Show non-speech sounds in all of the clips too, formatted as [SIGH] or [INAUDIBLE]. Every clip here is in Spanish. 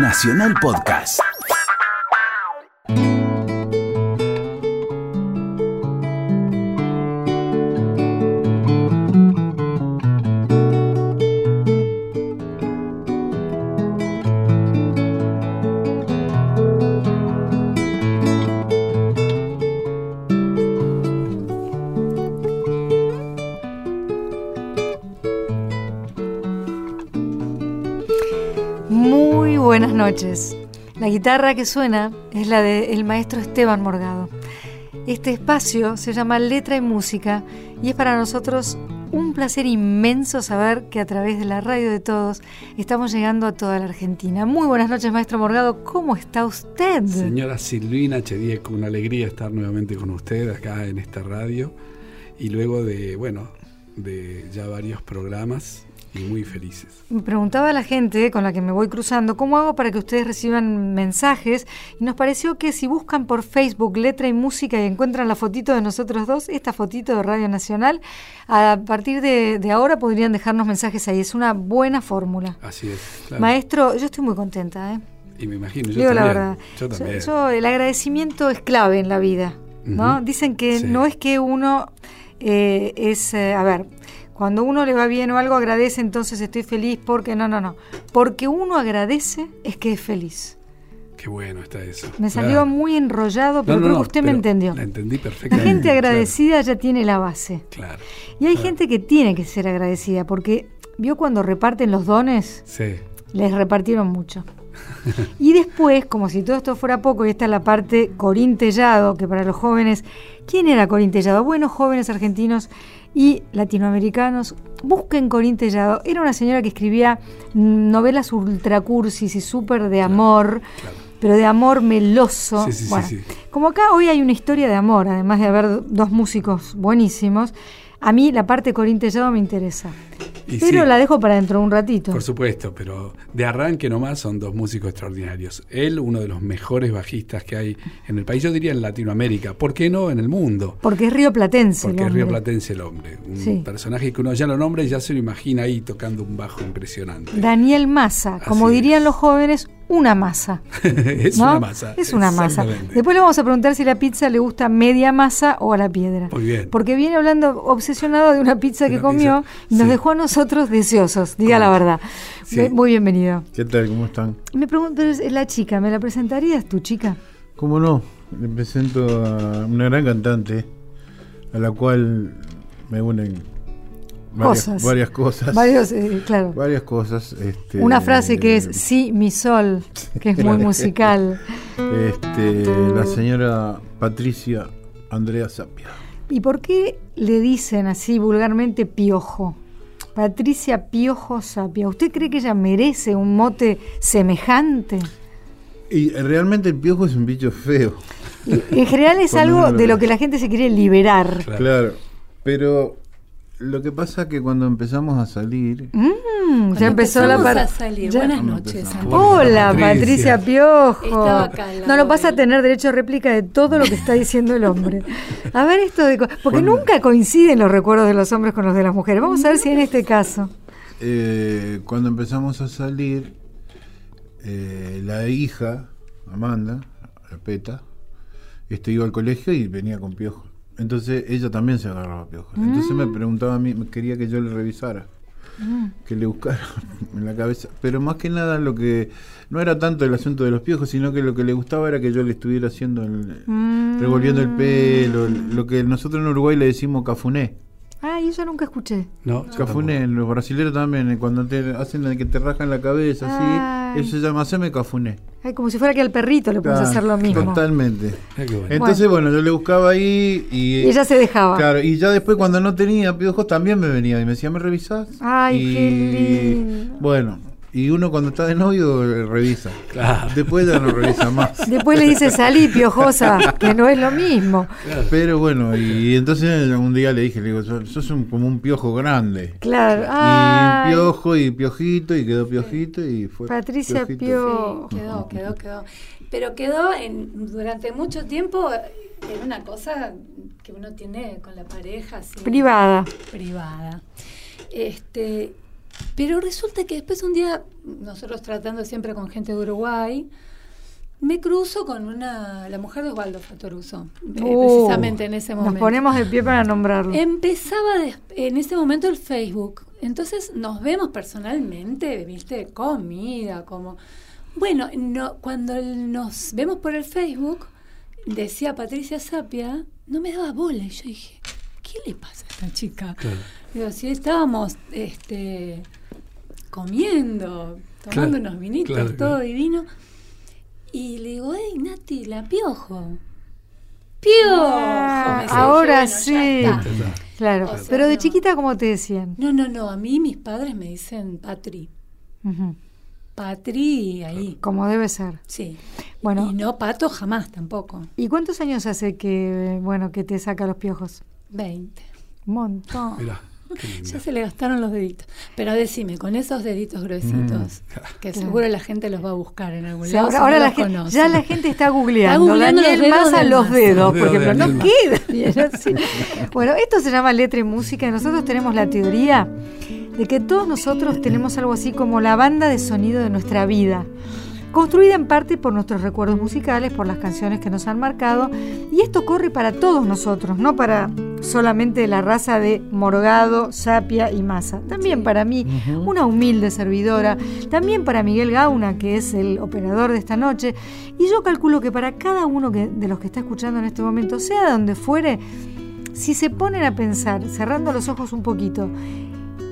Nacional Podcast. Noches. La guitarra que suena es la del maestro Esteban Morgado. Este espacio se llama Letra y Música y es para nosotros un placer inmenso saber que a través de la radio de todos estamos llegando a toda la Argentina. Muy buenas noches, maestro Morgado. ¿Cómo está usted? Señora Silvina Chedieco, una alegría estar nuevamente con usted acá en esta radio y luego de, bueno, de ya varios programas y muy felices. Me preguntaba a la gente con la que me voy cruzando cómo hago para que ustedes reciban mensajes y nos pareció que si buscan por Facebook letra y música y encuentran la fotito de nosotros dos, esta fotito de Radio Nacional, a partir de, de ahora podrían dejarnos mensajes ahí. Es una buena fórmula. Así es. claro. Maestro, yo estoy muy contenta. ¿eh? Y me imagino, yo Digo la también. verdad. Yo también. Yo- el agradecimiento es clave en la vida. ¿no? Dicen que Sí. no es que uno eh, es, eh, a ver, cuando uno le va bien o algo agradece, entonces estoy feliz porque no, no, no. Porque uno agradece es que es feliz. Qué bueno está eso. Me salió Claro. muy enrollado, pero no, creo que usted me entendió. La entendí La perfectamente. gente agradecida ya tiene la base. Claro. Y hay Claro. gente que tiene que ser agradecida, porque vio cuando reparten los dones, Sí. les repartieron mucho. [LAUGHS] Y después, como si todo esto fuera poco, y esta es la parte Corín Tellado, que para los jóvenes, ¿quién era Corín Tellado? Bueno, jóvenes argentinos y latinoamericanos, busquen Corín Tellado. Era una señora que escribía novelas ultracursis y súper de amor, claro. pero de amor meloso. Sí, sí, sí, Bueno, sí. Como acá hoy hay una historia de amor, además de haber dos músicos buenísimos, a mí la parte Corín Tellado me interesa. Y Pero sí, la dejo para dentro de un ratito. Por supuesto, pero de arranque nomás son dos músicos extraordinarios. Él, uno de los mejores bajistas que hay en el país, yo diría en Latinoamérica, ¿por qué no en el mundo? Porque es río platense. el Porque es Río. Platense el hombre, un Sí. personaje que uno ya lo nombra y ya se lo imagina ahí tocando un bajo impresionante. Daniel Massa, como dirían es. los jóvenes, una masa. [LAUGHS] es ¿no? una masa. Es una masa. Después le vamos a preguntar si la pizza le gusta media masa o a la piedra. Muy bien. Porque viene hablando obsesionado de una pizza De que una comió pizza, y nos sí. dejó a nosotros deseosos, diga la verdad. Sí. Muy bienvenido. ¿Qué tal? ¿Cómo están? Me pregunto, la chica, ¿me la presentarías tu chica? ¿Cómo no? Le presento a una gran cantante a la cual me unen varias Cosas. varias cosas. Varios, eh, claro. varias cosas. este, Una frase que es Sí, mi sol, que es muy [LAUGHS] musical. este, la señora Patricia Andrea Sapia. ¿Y por qué le dicen así vulgarmente piojo? Patricia Piojo Sapia. ¿Usted cree que ella merece un mote semejante? Y eh, realmente el piojo es un bicho feo. Y en general es [LAUGHS] algo de lo que la gente se quiere liberar. Claro. Claro. Pero lo que pasa es que cuando empezamos a salir, Mm, ya empezó la Empezamos par- a salir. ya- Buenas No noches. Hola, Patricia. Patricia Piojo. Acá No lo vas a tener derecho a réplica de todo lo que está diciendo el hombre. A ver esto de... co- Porque Bueno. nunca coinciden los recuerdos de los hombres con los de las mujeres. Vamos a ver si en este caso... eh, cuando empezamos a salir, eh, la hija, Amanda, la peta, este, iba al colegio y venía con piojo. Entonces ella también se agarraba piojo. Entonces me preguntaba a mí, me quería que yo le revisara, que le buscara [LAUGHS] en la cabeza. Pero más que nada lo que no era tanto el asunto de los piojos, sino que lo que le gustaba era que yo le estuviera haciendo, el- Mm. revolviendo el pelo, lo que nosotros en Uruguay le decimos cafuné. Ay, yo nunca escuché. No, yo Cafuné, los brasileños también, eh, cuando te hacen que te rajan la cabeza, Ay. así, eso se llama haceme cafuné. Ay, como si fuera que al perrito le puedes Claro, hacer lo mismo. Totalmente. Ah, qué bueno. Entonces, bueno. yo le buscaba ahí y. Y ella se dejaba. Claro, y ya después cuando no tenía piojos también me venía y me decía, ¿me revisás? Ay, Y, qué lindo. Bueno, y uno cuando está de novio eh, revisa. Claro. Después ya no revisa más. [LAUGHS] Después le dice salí, piojosa, que no es lo mismo. Pero bueno, y entonces un día le dije, le digo, "Sos- un- como un piojo grande. Claro. Y Ay, piojo y piojito y quedó piojito y fue. Patricia piojito. Pio- Sí, quedó, quedó, quedó. Pero quedó en, durante mucho tiempo en una cosa que uno tiene con la pareja así, privada. privada. Este, Pero resulta que después un día, nosotros tratando siempre con gente de Uruguay, me cruzo con una, la mujer de Osvaldo Fatoruso, eh, Uh, precisamente en ese momento. Nos ponemos de pie para nombrarlo. Empezaba des- en ese momento el Facebook. Entonces nos vemos personalmente, viste, comida, como... Bueno, no, cuando el- nos vemos por el Facebook, decía Patricia Sapia, no me daba bola. Y yo dije, ¿qué le pasa a esta chica? Claro. Digo, si estábamos este, comiendo, tomando Claro, unos vinitos, claro, todo claro. divino. Y le digo, hey, Nati, la piojo. ¡Piojo! Ah, dice, ahora "Bueno, ya sí. está". Ya está. Claro, O sea, pero de no. chiquita, como te decían? No, no, no. A mí mis padres me dicen Patri. Ujú, Patri ahí. Como debe ser. Sí. Bueno. Y no pato jamás tampoco. ¿Y cuántos años hace que, bueno, que te saca los piojos? 20. Un montón. Mirá. Ya se le gastaron los deditos. Pero decime, con esos deditos gruesitos, [LAUGHS] que Claro. seguro la gente los va a buscar en algún O sea, lado. ahora la gente, conoce. ya la gente está googleando. Está googleando Daniel los dedos Maza los dedos, Los. No queda. Bueno, esto se llama letra y música nosotros tenemos la teoría de que todos nosotros tenemos algo así como la banda de sonido de nuestra vida. Construida en parte por nuestros recuerdos musicales, por las canciones que nos han marcado, y esto corre para todos nosotros, no para solamente la raza de Morgado, Sapia y Massa. También para mí, una humilde servidora, también para Miguel Gauna, que es el operador de esta noche, y yo calculo que para cada uno que- de los que está escuchando en este momento, sea de donde fuere, si se ponen a pensar, cerrando los ojos un poquito,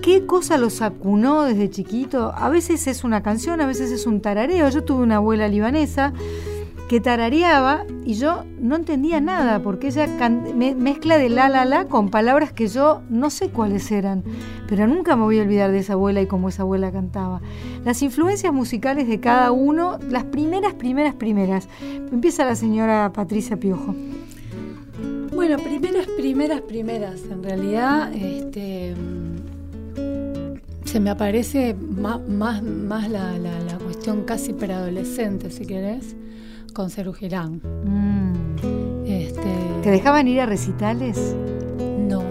qué cosa los acunó desde chiquito, a veces es una canción, a veces es un tarareo. Yo tuve una abuela libanesa que tarareaba y yo no entendía nada porque ella mezcla de la la la con palabras que yo no sé cuáles eran, pero nunca me voy a olvidar de esa abuela y cómo esa abuela cantaba. Las influencias musicales de cada uno, las primeras, primeras, primeras. Empieza la señora Patricia Piojo. Bueno, primeras, primeras, primeras. En realidad, este, se me aparece más, más, más la, la- la cuestión casi preadolescente, si querés, con Girán. Mm. Este, ¿Te dejaban ir a recitales? No,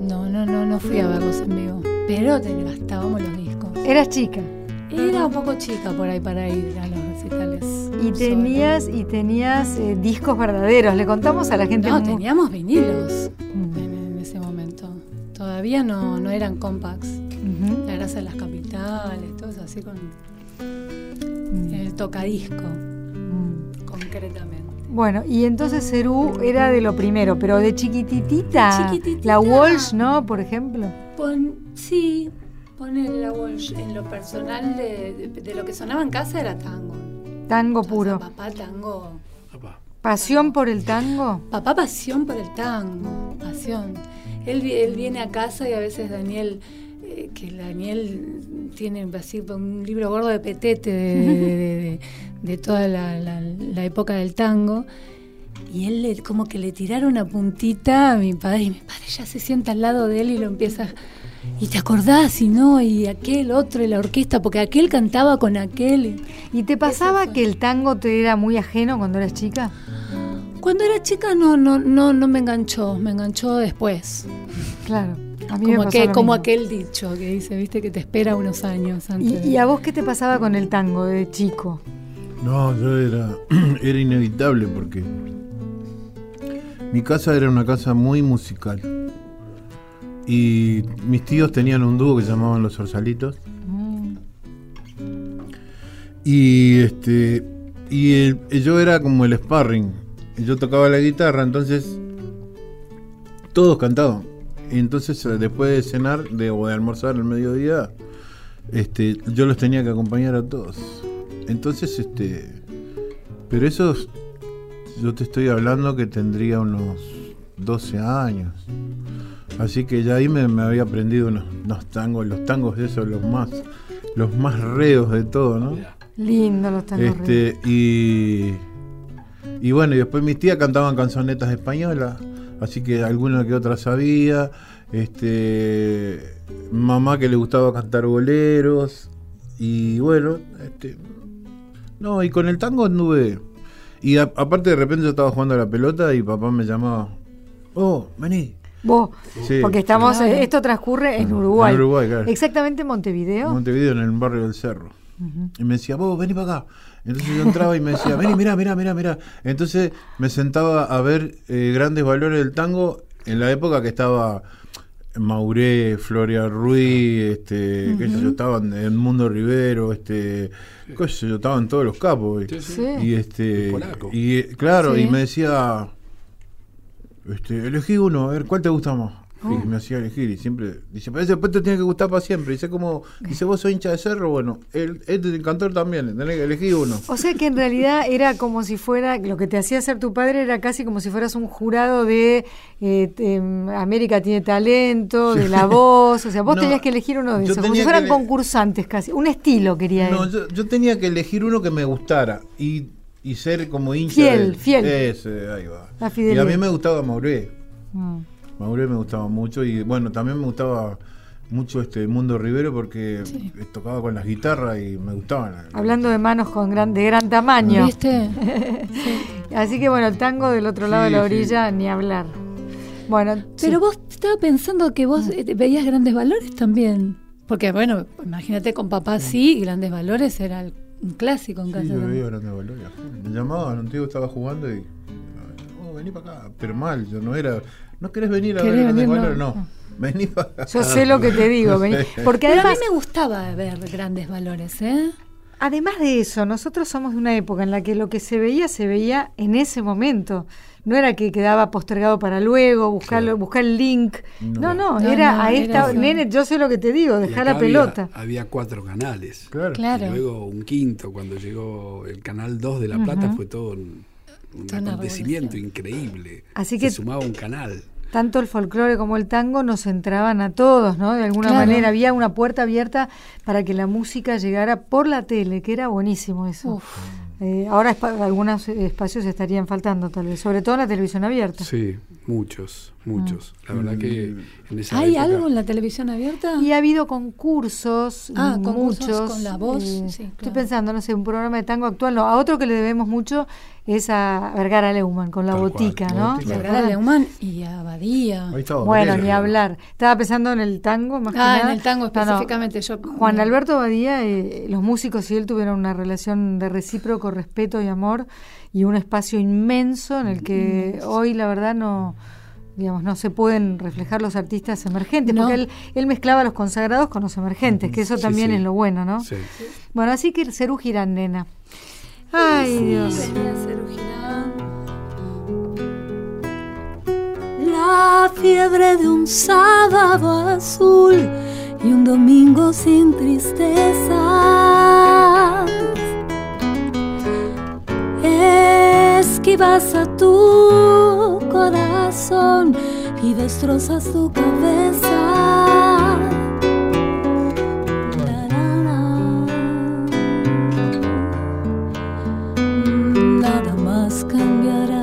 no, no, no, no fui a verlos en vivo. Pero te gastábamos los discos. Eras chica. Era un poco chica por ahí para ir a los recitales. Y tenías, y tenías eh, discos verdaderos. Le contamos a la gente. No, teníamos vinilos Mm. en, en ese momento. Todavía no, no eran compacts. Grasa de las capitales, todo eso así con Mm. el tocadisco, Mm. concretamente. Bueno, y entonces Cerú era de lo primero, pero de chiquititita. Chiquititita. La Walsh, ¿no? Por ejemplo. Pon, sí, poner la Walsh en lo personal de, de- de lo que sonaba en casa era tango. Tango O sea, puro. papá tango. Papá. Pasión por el tango. Papá pasión por el tango, pasión. Él, él viene a casa y a veces Daniel, eh, que Daniel tiene así un libro gordo de petete de, de- de- de- de toda la, la- la época del tango. Y él le, como que le tiraron una puntita a mi padre y mi padre ya se sienta al lado de él y lo empieza... Y te acordás y no, y aquel otro y la orquesta, porque aquel cantaba con aquel. y- ¿Y te pasaba que el tango te era muy ajeno cuando eras chica? Cuando era chica no, no, no, no me enganchó, me enganchó después. Claro. A mí me Como, que, lo como aquel dicho que dice, viste, que te espera unos años antes. ¿Y, de- y a vos qué te pasaba con el tango de chico? No, yo era, [CLEARS THROAT] era inevitable porque mi casa era una casa muy musical. Y mis tíos tenían un dúo que se llamaban Los Orsalitos. Mm. Y este y el- yo era como el sparring. Yo tocaba la guitarra, entonces todos cantaban. Y entonces eh, después de cenar de, o de almorzar al mediodía, este, yo los tenía que acompañar a todos. Entonces, este, pero esos, yo te estoy hablando que tendría unos 12 años. Así que ya ahí me, me había aprendido unos, unos tangos, los tangos esos, los más, los más reos de todo, ¿no? Lindo los tangos. Este, y, y bueno, y después mis tías cantaban canzonetas españolas, así que alguna que otra sabía. Este, mamá que le gustaba cantar boleros. Y bueno, este, no, y con el tango anduve. Y a- aparte de repente yo estaba jugando a la pelota y papá me llamaba, oh, vení. Vos, Sí. porque estamos, Claro. esto transcurre en Uruguay. En Uruguay, claro. Exactamente en Montevideo. Montevideo, en el barrio del Cerro. Y me decía, vos, vení para acá. Entonces yo entraba y me decía, vení, mirá, mirá, mirá, mirá. Entonces me sentaba a ver eh, grandes valores del tango en la época que estaba Mauré, Floria Ruiz, este, qué sé yo, estaban en Mundo Rivero, este, qué sé yo, estaban todos los capos. y- Sí, sí. Sí. Y este y claro, Sí. y me decía este, elegí uno, a ver cuál te gusta más. Y me hacía elegir y siempre dice, pero ese después te tiene que gustar para siempre. Dice como, dice vos sos hincha de cerro, bueno, él, este es el cantor también, tenés que elegir uno. O sea que en realidad era como si fuera, lo que te hacía ser tu padre era casi como si fueras un jurado de eh, te- América tiene talento, de la voz, o sea, vos [LAUGHS] No, tenías que elegir uno de esos, como si fueran concursantes casi, un estilo quería No, él. yo, yo tenía que elegir uno que me gustara y, y ser como hincha. Fiel, de- fiel. Ese, ahí va. La Y a mí me gustaba Mauré. Mm. Mauré me gustaba mucho y bueno, también me gustaba mucho este Mundo Rivero porque eh, tocaba con las guitarras y me gustaban. Hablando de manos con gran, de gran tamaño. ¿Viste? [LAUGHS] Así que bueno, el tango del otro lado de la Sí, orilla, ni hablar. Bueno, Pero sí. vos estaba pensando que vos eh, veías grandes valores también. Porque, bueno, imagínate con papá sí, grandes valores era el- un clásico en Sí, casa. yo veía Grandes Valores. Me llamaban, un tío estaba jugando y. Oh, vení para acá. Pero mal, yo no era. ¿No querés venir a ver ¿Querés Grandes venir? Valores? No. No. Vení para yo sé lo que te digo, vení. [LAUGHS] porque Pero a mí me gustaba ver grandes valores, ¿eh? además de eso, nosotros somos de una época en la que lo que se veía se veía en ese momento. No era que quedaba postergado para luego, buscarlo, Claro. buscar el link. No, no, No. No, era no, a esta, nene, yo sé lo que te digo, dejar la pelota. Había, cuatro canales. Claro. Claro. Y luego un quinto, cuando llegó el canal 2 de La Plata, fue todo un, acontecimiento revolución. increíble. Así Se que- sumaba un canal. Tanto el folclore como el tango nos entraban a todos, ¿no? De alguna Claro. manera había una puerta abierta para que la música llegara por la tele, que era buenísimo eso. Uf. Eh, ahora algunos espacios estarían faltando, tal vez, sobre todo en la televisión abierta. Sí, muchos, muchos. La verdad que esa ¿Hay época- algo en la televisión abierta? Y ha habido concursos, Ah, mm, concursos muchos. con la voz, eh, sí, Estoy pensando, no sé, un programa de tango actual, no, a otro que le debemos mucho es a Vergara Leumann con la Tal botica, ¿no? botica. ¿Se Vergara? Leumann y Abadía. Ahí estaba Bueno, ni hablar. Estaba pensando en el tango más que Ah, en nada. el tango No, no. específicamente. Yo, Juan Alberto Badía, eh, los músicos y él tuvieron una relación de recíproco respeto y amor y un espacio inmenso en el que hoy la verdad no digamos no se pueden reflejar los artistas emergentes No. porque él, él mezclaba los consagrados con los emergentes que eso Sí, también sí. es lo bueno no Sí. bueno así que Cerú Girán nena ay Dios Venía Cerú Girán. La fiebre de un sábado azul y un domingo sin tristezas. Esquivas a tu corazón y destrozas tu cabeza. La, la, la. Nada más cambiará.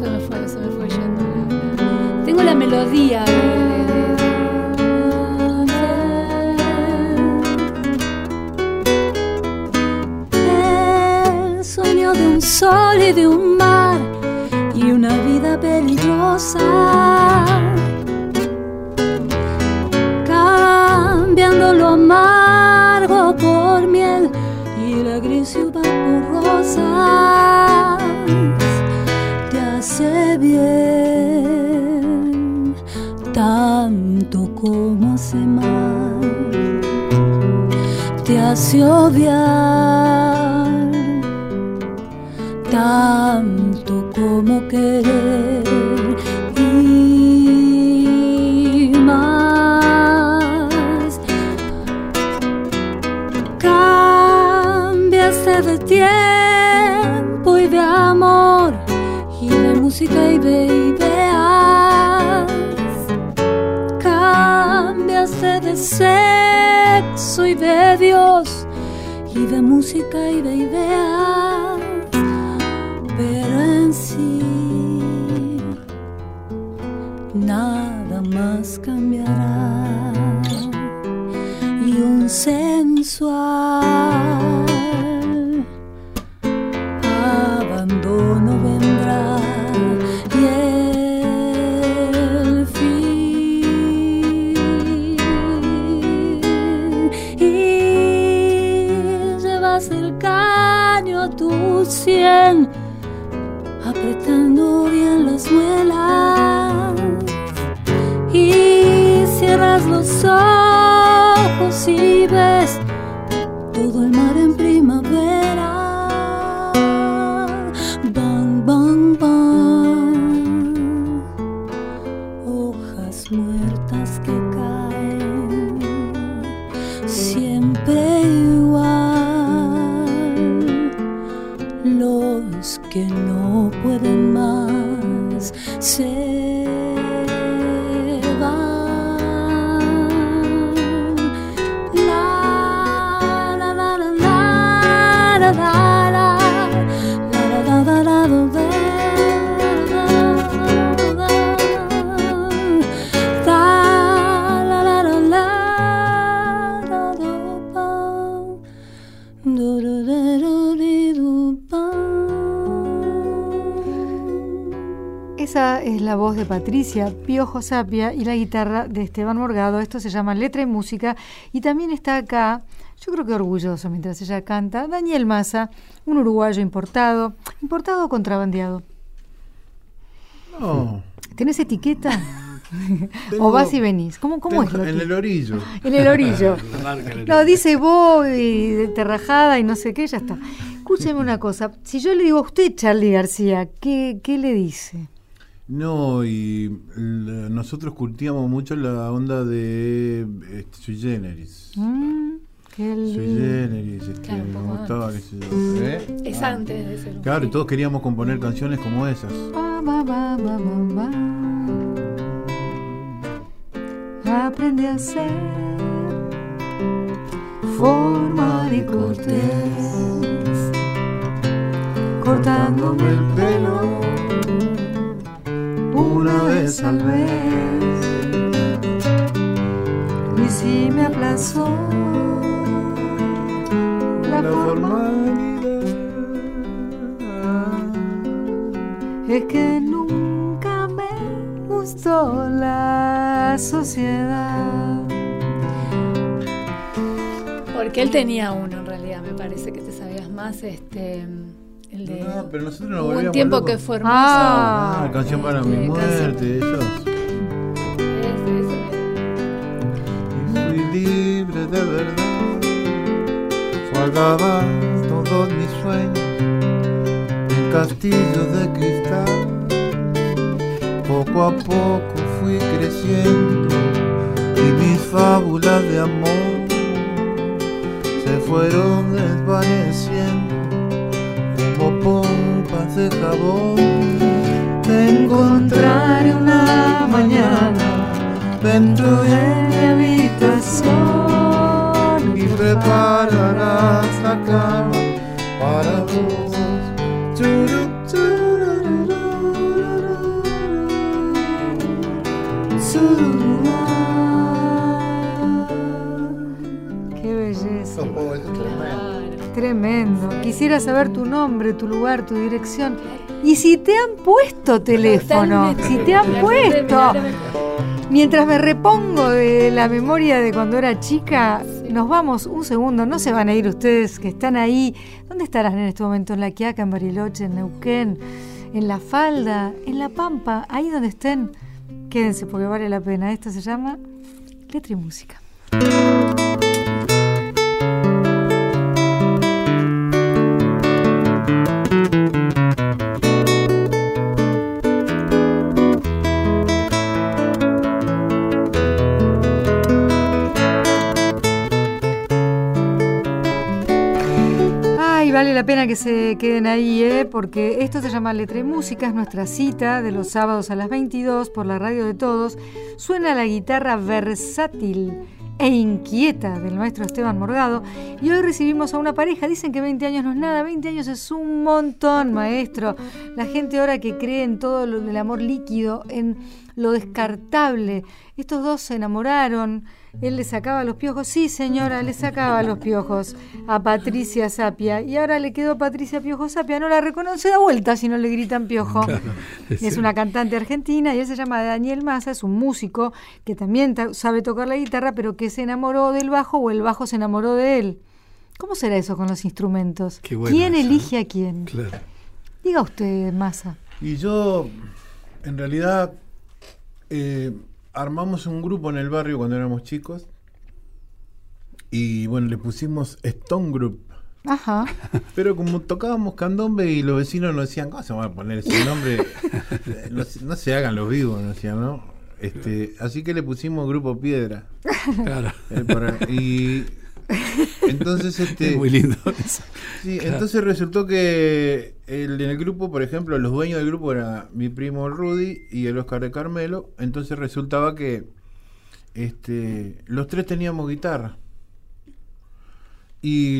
Se me fue, se me fue yendo. Tengo la melodía de un mar y una vida peligrosa. Cambiando lo amargo por miel y la gris uva por rosas. Te hace bien tanto como hace mal te hace obviar música y de ideas, caño tu cien, apretando bien las muelas. Y cierras los ojos y ves todo el mar en primavera. La voz de Patricia Piojo Sapia y la guitarra de Esteban Morgado. Esto se llama Letra y Música. Y también está acá, yo creo que orgulloso mientras ella canta, Daniel Massa, un uruguayo importado. ¿Importado o contrabandeado? No. ¿Tenés etiqueta? [LAUGHS] Tengo- ¿O vas y venís? ¿Cómo, cómo es lo En el orillo. En [LAUGHS] el orillo. No, dice vos y de terrajada y no sé qué, ya está. Escúcheme una cosa. Si yo le digo a usted, Charlie García, ¿qué, qué le dice? No, y la- nosotros curtíamos mucho la onda de eh, Sui Generis. Mm, qué Sui lindo. Generis, este, Claro, me gustaba, yo. ¿Eh? Es antes de ser Claro, y todos queríamos componer canciones como esas. Ba. Aprende a ser formal y cortés, cortándome el pelo una vez al mes. Y si me aplazó la forma es que nunca me gustó la sociedad. Porque él tenía uno en realidad, me parece que te sabías más este el de No, pero nosotros nos Hubo un volvíamos tiempo locos. que fue hermoso. Ah. Ah, canción para mi muerte, esos. Ese, ese. Y fui libre de verdad. Guardaba todos mis sueños en castillos de cristal. Poco a poco fui creciendo y mis fábulas de amor se fueron desvaneciendo pompas de jabón. Te encontraré una mañana dentro de mi habitación y prepararás la cama para vos. Qué belleza. Tremendo. Quisiera saber tu nombre, tu lugar, tu dirección. Y si te han puesto teléfono, si te han puesto. Mientras me repongo de la memoria de cuando era chica, nos vamos un segundo, no se van a ir ustedes que están ahí. ¿Dónde estarán en este momento? En La Quiaca, en Bariloche, en Neuquén, en La Falda, en La Pampa, ahí donde estén. Quédense porque vale la pena. Esto se llama Letra y Música. La pena que se queden ahí, ¿eh? porque esto se llama Letra y Música, es nuestra cita de los sábados a las 22 por la radio de todos. Suena la guitarra versátil e inquieta del maestro Esteban Morgado y hoy recibimos a una pareja, dicen que 20 años no es nada, 20 años es un montón, maestro. La gente ahora que cree en todo lo del amor líquido, en lo descartable. Estos dos se enamoraron, él le sacaba los piojos, sí señora, le sacaba los piojos a Patricia Sapia y ahora le quedó Patricia Piojo Sapia, no la reconoce da vuelta si no le gritan piojo. Es una cantante argentina y él se llama Daniel Massa, es un músico que también ta- sabe tocar la guitarra, pero que se enamoró del bajo o el bajo se enamoró de él. ¿Cómo será eso con los instrumentos? Qué bueno ¿Quién elige a quién? Claro. Diga usted, Massa. Y yo, en realidad, eh, armamos un grupo en el barrio cuando éramos chicos. Y bueno, le pusimos Stone Group. Ajá. [LAUGHS] Pero como tocábamos candombe y los vecinos nos decían, ¿cómo se van a poner ese nombre? [LAUGHS] No, se- no se hagan los vivos, nos decían, ¿no? Este, así que le pusimos Grupo Piedra. Claro. eh, para- y entonces [LAUGHS] este Es muy lindo [LAUGHS] eso. Sí, Claro. entonces resultó que el, en el grupo, por ejemplo, los dueños del grupo era mi primo Rudy y el Oscar de Carmelo. Entonces resultaba que este, los tres teníamos guitarra. Y,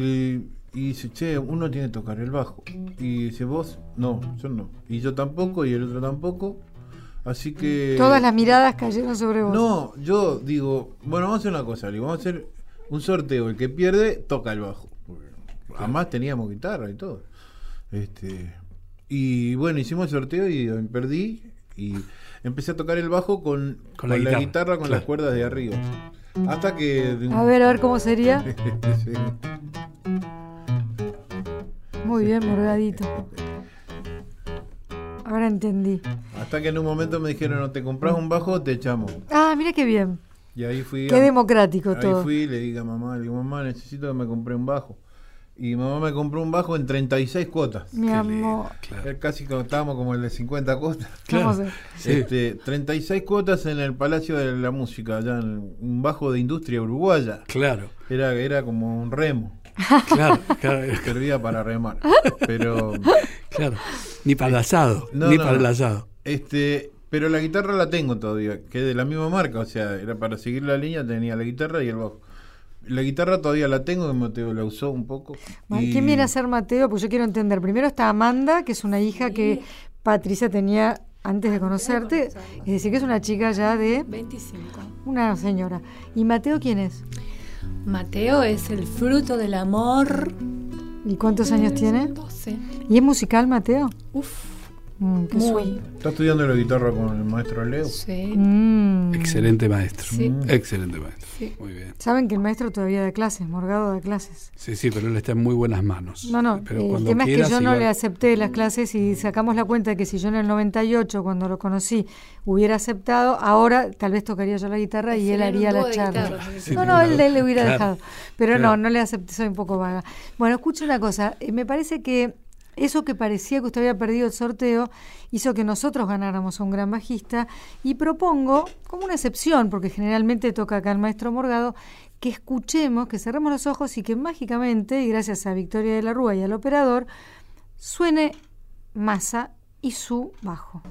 y dice, che, uno tiene que tocar el bajo. Y dice, vos, no, yo no. Y yo tampoco, y el otro tampoco. Así que... Todas las miradas cayeron sobre vos. No, yo digo, bueno, vamos a hacer una cosa, le digo, vamos a hacer un sorteo. El que pierde, toca el bajo. Además teníamos guitarra y todo. Este, y bueno, hicimos el sorteo y eh, perdí. Y empecé a tocar el bajo con, Con con la la, guitarra, guitarra, con claro. las cuerdas de arriba. Hasta que. A ver, a ver cómo sería. [LAUGHS] Sí. Muy bien, Morgadito. Ahora entendí. Hasta que en un momento me dijeron, no te compras un bajo, te echamos. Ah, mira qué bien. Y ahí fui. Qué a- democrático Ahí todo. fui y le dije a mamá, le digo, mamá, necesito que me compre un bajo. Y mamá me compró un bajo en 36 cuotas. Mi Qué amor. Claro. Casi como estábamos como el de 50 cuotas. [LAUGHS] Sí. Este, 36 cuotas en el Palacio de la Música, allá en un bajo de industria uruguaya. Claro, Era, era como un remo, [LAUGHS] claro, claro, [LAUGHS] servía para remar. Pero claro. Ni para el asado, No, ni no, para el asado. este, pero la guitarra la tengo todavía, que es de la misma marca, o sea, era para seguir la línea, tenía la guitarra y el bajo. La guitarra todavía la tengo, que Mateo la usó un poco. Y- ¿Quién viene a ser Mateo? Pues yo quiero entender. Primero está Amanda, que es una hija que Patricia tenía antes de conocerte. Es decir, que es una chica ya de 25. una señora. ¿Y Mateo quién es? Mateo es el fruto del amor. ¿Y cuántos años tiene? 12. ¿Y es musical, Mateo? Uf, Mm, qué muy. ¿Está estudiando la guitarra con el maestro Leo? Sí. Mm. Excelente maestro. Sí. Excelente maestro. Sí. Muy bien. Saben que el maestro todavía da clases, Morgado da clases. Sí, sí, pero él está en muy buenas manos. No, no, Pero el tema es que yo no le acepté las clases y sacamos la cuenta de que si yo en el 98, cuando lo conocí, hubiera aceptado, ahora tal vez tocaría yo la guitarra y él Hacer un haría la charla. Sí, no, no, él, él le hubiera Claro. dejado. Pero Claro. no, no le acepté, soy un poco vaga. Bueno, escuche una cosa, eh, me parece que eso que parecía que usted había perdido el sorteo hizo que nosotros ganáramos a un gran bajista y propongo, como una excepción, porque generalmente toca acá el maestro Morgado, que escuchemos, que cerremos los ojos y que mágicamente, y gracias a Victoria de la Rúa y al operador, suene Massa y su bajo.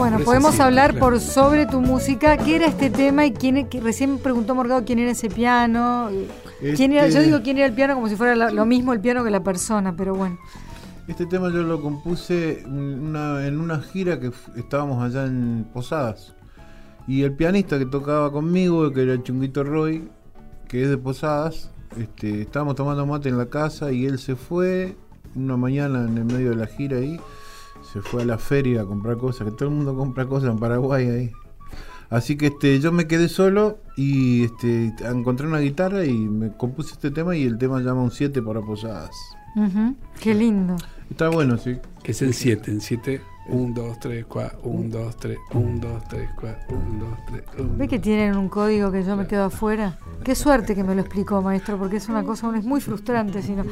Bueno, podemos hablar claro. por sobre tu música. ¿Qué era este tema y quién que recién preguntó Morgado quién era ese piano? ¿Quién era? Yo Este- digo quién era el piano como si fuera la- lo mismo el piano que la persona, pero bueno. Este tema yo lo compuse una- en una gira que estábamos allá en Posadas. Y el pianista que tocaba conmigo, que era el Chunguito Roy, que es de Posadas, este, estábamos tomando mate en la casa y él se fue una mañana en el medio de la gira ahí. Se fue a la feria a comprar cosas, que todo el mundo compra cosas en Paraguay ahí. Así que este, yo me quedé solo y este, encontré una guitarra y me compuse este tema y el tema llama Un 7 para Posadas. Ujú, Qué lindo. Está bueno, sí. Que es el 7. En 7, 1, 2, 3, 4, 1, 2, 3, 1, 2, 3, 4, 1, 2, 3, 1. ¿Ve que tienen un código que yo me quedo afuera? Qué suerte que me lo explicó, maestro, porque es una cosa, es muy frustrante. Si no.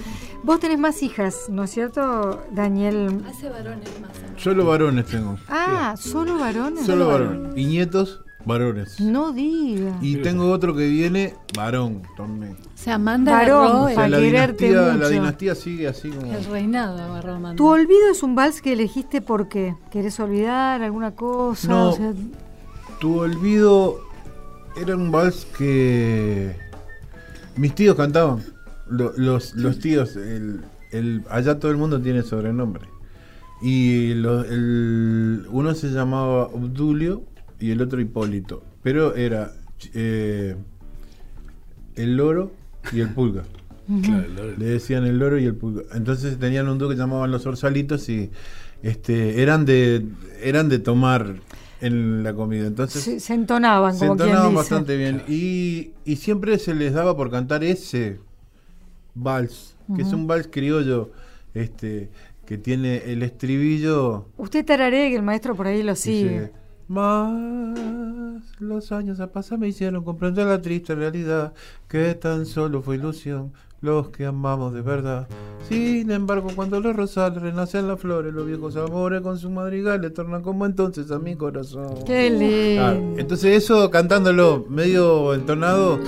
Vos tenés más hijas, ¿no es cierto, Daniel? Hace varones más. Solo varones tengo. Ah, ¿solo varones? Solo varones. Y nietos, varones. No diga. Y tengo otro que viene, varón también. O sea, Amanda Varón, O sea, la quererte dinastía, mucho. la dinastía sigue así como. el reinado, agarró Amanda. ¿Tu olvido es un vals que elegiste por qué? ¿Querés olvidar alguna cosa? No. O sea, Tu olvido era un vals que mis tíos cantaban. Lo- los, los tíos, el, el- allá todo el mundo tiene sobrenombre. Y lo- el- uno se llamaba Obdulio y el otro Hipólito. Pero era eh, el loro y el pulga. Claro. Le decían el loro y el pulga. Entonces tenían un dúo que llamaban los orsalitos y este eran de eran de tomar en la comida. Entonces se, se entonaban, se como quien entonaban dice. bastante bien. Y, y siempre se les daba por cantar ese vals, que es un vals criollo, este, que tiene el estribillo. Usted tararé que el maestro por ahí lo sigue. Más los años a pasar me hicieron comprender la triste realidad, que tan solo fue ilusión los que amamos de verdad. Sin embargo, cuando los rosales renacen las flores, los viejos amores con su madrigal le tornan como entonces a mi corazón. Qué lindo. Ah, entonces eso cantándolo medio entonado,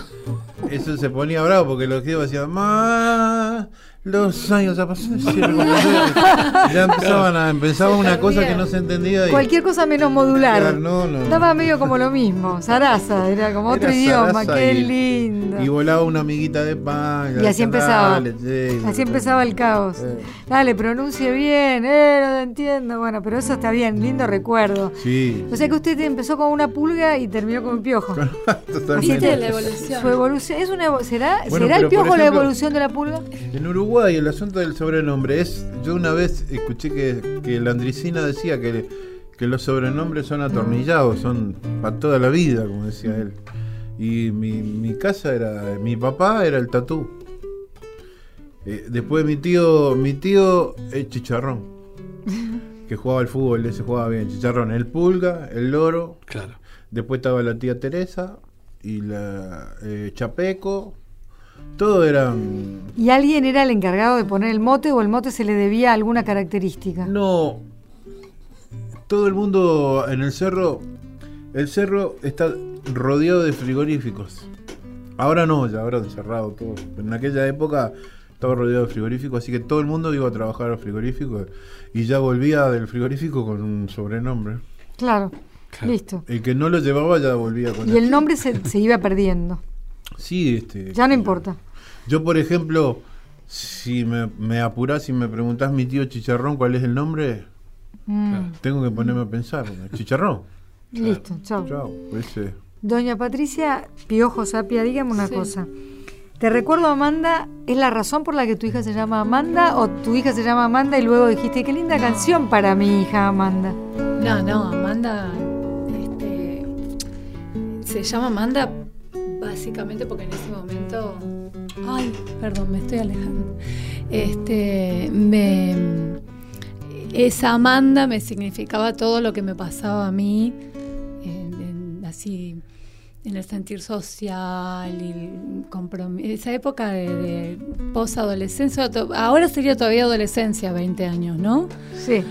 eso se ponía bravo porque los tíos decían más los años a pasar [LAUGHS] ya empezaban a empezaba una cosa que no se entendía y Cualquier cosa menos modular. Claro, no, no. Daba medio como lo mismo. Zaraza, era como otro idioma. Qué y- lindo. y volaba una amiguita de pan Y así empezaba. dale, sí, Así empezaba el caos. Eh. Dale, pronuncie bien. Eh, no te entiendo. Bueno, pero eso está bien. Lindo recuerdo. sí O sea que usted empezó con una pulga y terminó con un piojo. [LAUGHS] totalmente. ¿Viste la evolución? Su evolución es una ¿Será, Bueno, ¿será el piojo la evolución de la pulga? En Uruguay el asunto del sobrenombre es, yo una vez escuché que, que la Andricina decía que, que los sobrenombres son atornillados, son para toda la vida, como decía él. Y mi, mi casa era, mi papá era el tatú. Eh, después mi tío, mi tío el chicharrón, [LAUGHS] que jugaba al fútbol, ese jugaba bien, chicharrón, el pulga, el loro, Claro. Después estaba la tía Teresa y la eh, Chapeco. Todo eran. ¿Y alguien era el encargado de poner el mote o el mote se le debía a alguna característica? No. Todo el mundo en el cerro. El cerro está rodeado de frigoríficos. Ahora no, ya ahora cerrado todo. Pero en aquella época estaba rodeado de frigoríficos, así que todo el mundo iba a trabajar al frigorífico y ya volvía del frigorífico con un sobrenombre. Claro. Claro. Listo. El que no lo llevaba ya volvía con Y el nombre se, se iba perdiendo. Sí, este. Ya no importa. Yo, por ejemplo, si me, me apurás y me preguntás mi tío Chicharrón cuál es el nombre, Mm, tengo que ponerme a pensar. Chicharrón. Listo, chao. Chao. Ese. Doña Patricia Piojo Sapia, dígame una Sí. cosa. Te recuerdo, Amanda, ¿es la razón por la que tu hija se llama Amanda o tu hija se llama Amanda y luego dijiste, qué linda canción para mi hija Amanda? No, no, Amanda este, se llama Amanda básicamente porque en ese momento. Ay, perdón, me estoy alejando. Este, me, esa Amanda me significaba todo lo que me pasaba a mí, en- en- así en el sentir social y. Esa época de, posadolescencia, ahora sería todavía adolescencia, 20 años, ¿no? Sí.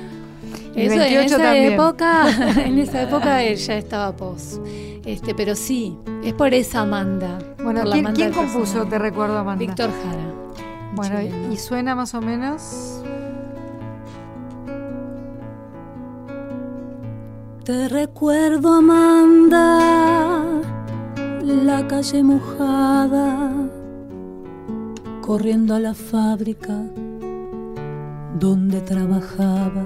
Y Eso, 28 en esa también. época, [LAUGHS] en esa época él ya estaba pos. Este, pero sí, es por esa Amanda. Bueno, ¿quién, Amanda quién compuso, te recuerdo, Amanda? Víctor Jara. Bueno, chileno. y suena más o menos... Te recuerdo, Amanda, la calle mojada, corriendo a la fábrica donde trabajaba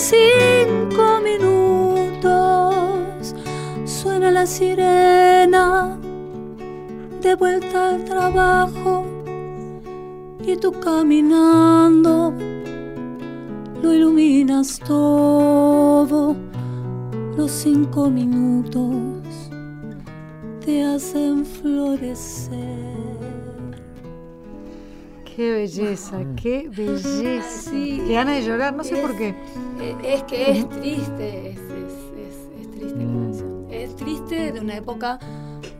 cinco minutos. Suena la sirena, de vuelta al trabajo, y tú caminando lo iluminas todo. Los cinco minutos te hacen florecer. Qué belleza, qué belleza. Sí. Qué gana de llorar, no sé por qué. Eh, Es que es triste, es, es- es- es triste la canción. Es triste de una época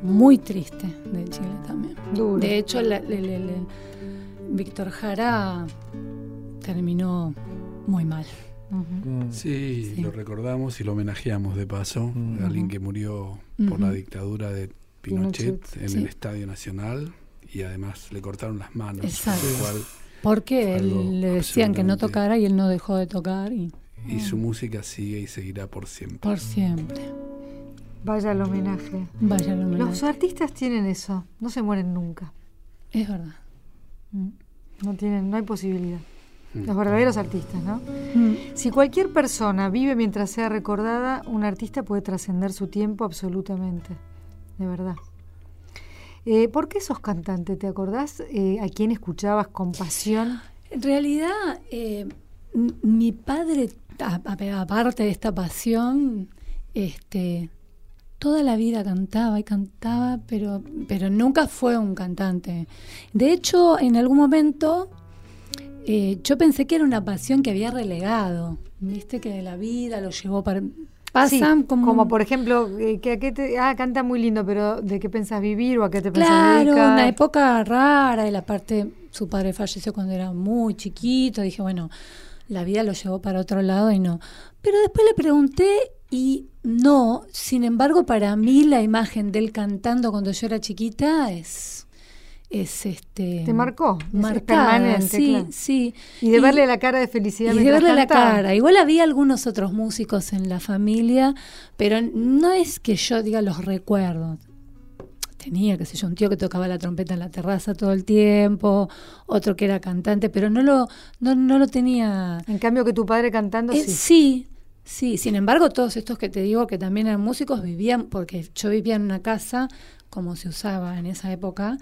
muy triste de Chile también. Duro. De hecho, la- Víctor Jara terminó muy mal. Ujú. Sí, Sí. lo recordamos y lo homenajeamos de paso. Mm. Alguien que murió por la dictadura de Pinochet, Pinochet, en sí. el Estadio Nacional y además le cortaron las manos. Exacto. cual- Porque él, le decían que no tocara y él no dejó de tocar y y su música sigue y seguirá por siempre. por siempre. Vaya el homenaje. Vaya lo Los artistas tienen eso, no se mueren nunca. Es verdad. Mm. No tienen, no hay posibilidad. Mm. Los verdaderos artistas, ¿no? Mm. Si cualquier persona vive mientras sea recordada, un artista puede trascender su tiempo absolutamente, de verdad. Eh, ¿Por qué sos cantante? ¿Te acordás eh, a quién escuchabas con pasión? En realidad, eh, mi padre, aparte de esta pasión, este, toda la vida cantaba y cantaba, pero, pero nunca fue un cantante. De hecho, en algún momento eh, yo pensé que era una pasión que había relegado. Viste que la vida lo llevó para... Pasan Sí, como, por ejemplo, eh, que a qué te, ah, canta muy lindo, pero ¿de qué pensás vivir o a qué te pensás Claro, dedicar? una época rara y la parte, su padre falleció cuando era muy chiquito, dije, bueno, la vida lo llevó para otro lado y no. Pero después le pregunté y no, sin embargo, para mí la imagen de él cantando cuando yo era chiquita es, es este... Te marcó, marcada, permanente, sí, claro. sí. Y de verle la cara de felicidad Y de verle la cara. Igual había algunos otros músicos en la familia, pero no es que yo diga los recuerdo. Tenía, qué sé yo, un tío que tocaba la trompeta en la terraza todo el tiempo, otro que era cantante, pero no lo, no, no lo tenía. En cambio que tu padre cantando, Eh, sí. sí, sí. Sin embargo, todos estos que te digo que también eran músicos vivían, porque yo vivía en una casa, como se usaba en esa época,